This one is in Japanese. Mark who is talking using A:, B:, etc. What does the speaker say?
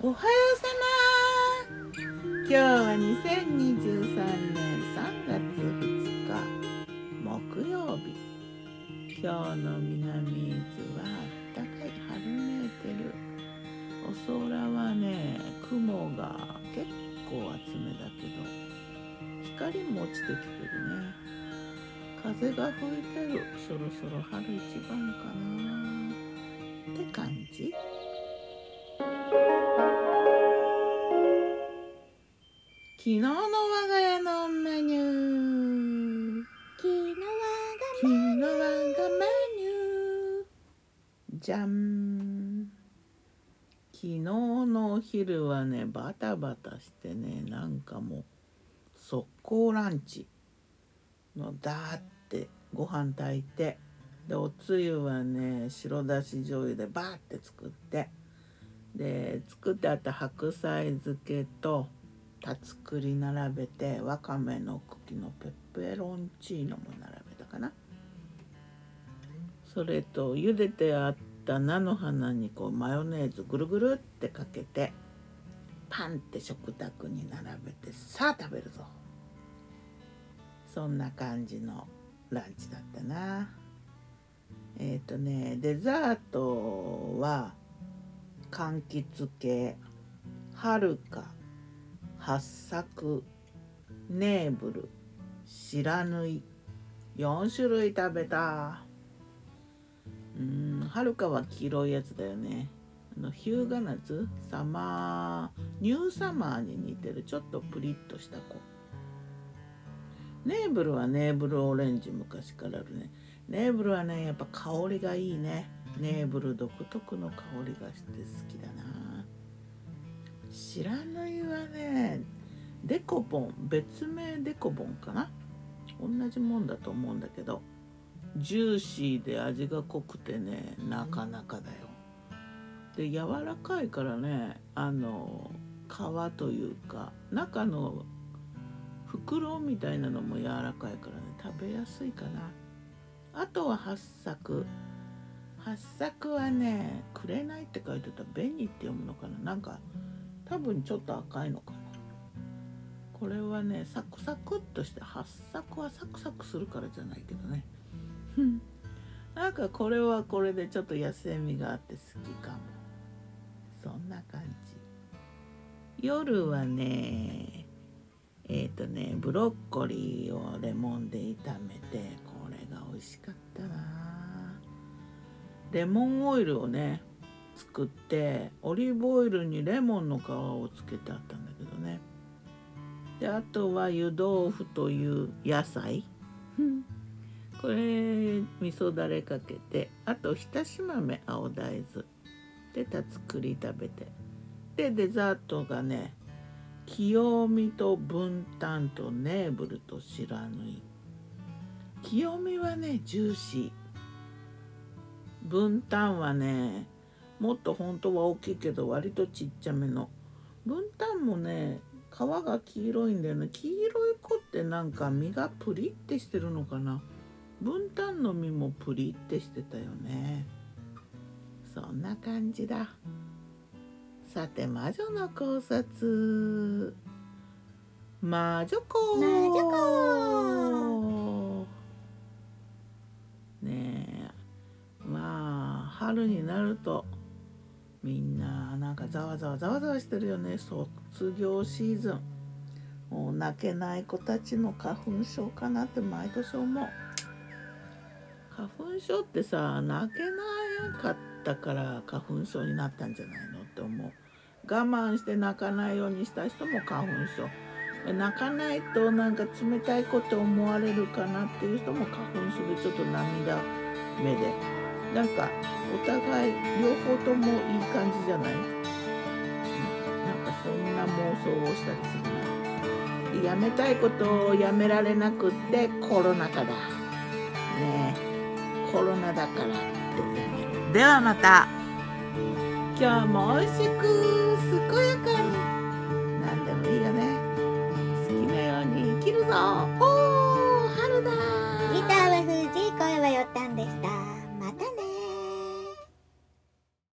A: おはようさま今日は2023年3月2日木曜日今日の南伊豆はあったかい春めいてるお空はね雲が結構厚めだけど光も落ちてきてるね。風が吹いてる。そろそろ春一番か昨日の我が家のメニュー。
B: 昨日
A: 昨日我がメニュー。じゃん昨日のお昼はねバタバタしてねなんかもう速攻ランチ。のだーってご飯炊いて。でおつゆはね白だし醤油でバーって作って。で作ってあった白菜漬けとたつくり並べてわかめの茎のペペロンチーノも並べたかな。それと茹でてあった菜の花にこうマヨネーズぐるぐるってかけてパンって食卓に並べてさあ食べるぞ。そんな感じのランチだったな。えっ、ー、とねデザートは柑橘系はるか八作ネーブル白縫い4種類食べた。うんはるかは黄色いやつだよね。あのヒューガナズサマーニューサマーに似てる。ちょっとプリッとした子。ネーブルはネーブルオレンジ昔からあるね。ネーブルはねやっぱ香りがいいね。ネーブル独特の香りがして好きだな。白縫いはね。デコボン別名デコボンかな？同じもんだと思うんだけど。ジューシーで味が濃くてねなかなかだよ。で柔らかいからねあの皮というか中の袋みたいなのも柔らかいからね食べやすいかな。あとは八作。八作はね「紅」って書いてた「紅」って読むのかな？なんか多分ちょっと赤いのかな。これはねサクサクっとして八作はサクサクするからじゃないけどね。なんかこれはこれでちょっと野生味があって好きかも。そんな感じ。夜はねえっ、ー、とねブロッコリーをレモンで炒めてこれが美味しかったな。レモンオイルをね作ってオリーブオイルにレモンの皮をつけてあったんだけどね。であとは湯豆腐という野菜。これ味噌だれかけてあと浸し豆青大豆。でたつくり食べて。でデザートがね清見と分担とネーブルと白縫い。清見はねジューシー。分担はねもっと本当は大きいけど割とちっちゃめの。分担もね皮が黄色いんだよね。黄色い子ってなんか身がプリってしてるのかな。分担の実もプリってしてたよね。そんな感じだ。さて魔女の考察。魔女子。
B: 魔女子。
A: ねえ。まあ春になるとみんななんかざわざわざわざわしてるよね。卒業シーズン。もう泣けない子たちの花粉症かなって毎年思う。花粉症ってさ泣けなかったから花粉症になったんじゃないのって思う。我慢して泣かないようにした人も花粉症。泣かないとなんか冷たい子って思われるかなっていう人も花粉症でちょっと涙目で。なんかお互い両方ともいい感じじゃない、なんかそんな妄想をしたりするな。やめたいことをやめられなくってコロナ禍だ。ねコロナだからってやめる。ではまた。今日も美味しく健やかに。何でもいいよね。好きなように生きるぞ